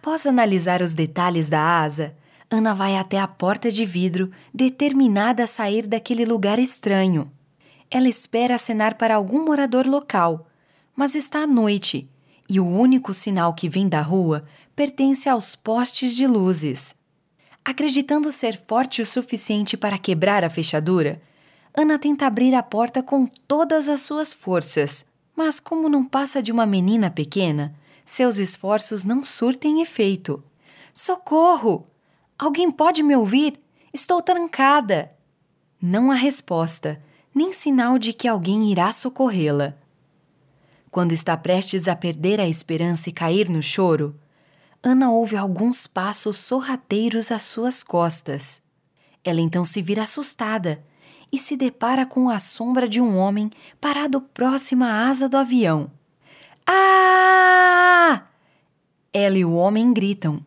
Após analisar os detalhes da asa, Ana vai até a porta de vidro, determinada a sair daquele lugar estranho. Ela espera acenar para algum morador local, mas está à noite e o único sinal que vem da rua pertence aos postes de luzes. Acreditando ser forte o suficiente para quebrar a fechadura, Ana tenta abrir a porta com todas as suas forças, mas como não passa de uma menina pequena, seus esforços não surtem efeito. Socorro! Alguém pode me ouvir? Estou trancada! Não há resposta, nem sinal de que alguém irá socorrê-la. Quando está prestes a perder a esperança e cair no choro, Ana ouve alguns passos sorrateiros às suas costas. Ela então se vira assustada e se depara com a sombra de um homem parado próximo à asa do avião. Ah! Ela e o homem gritam,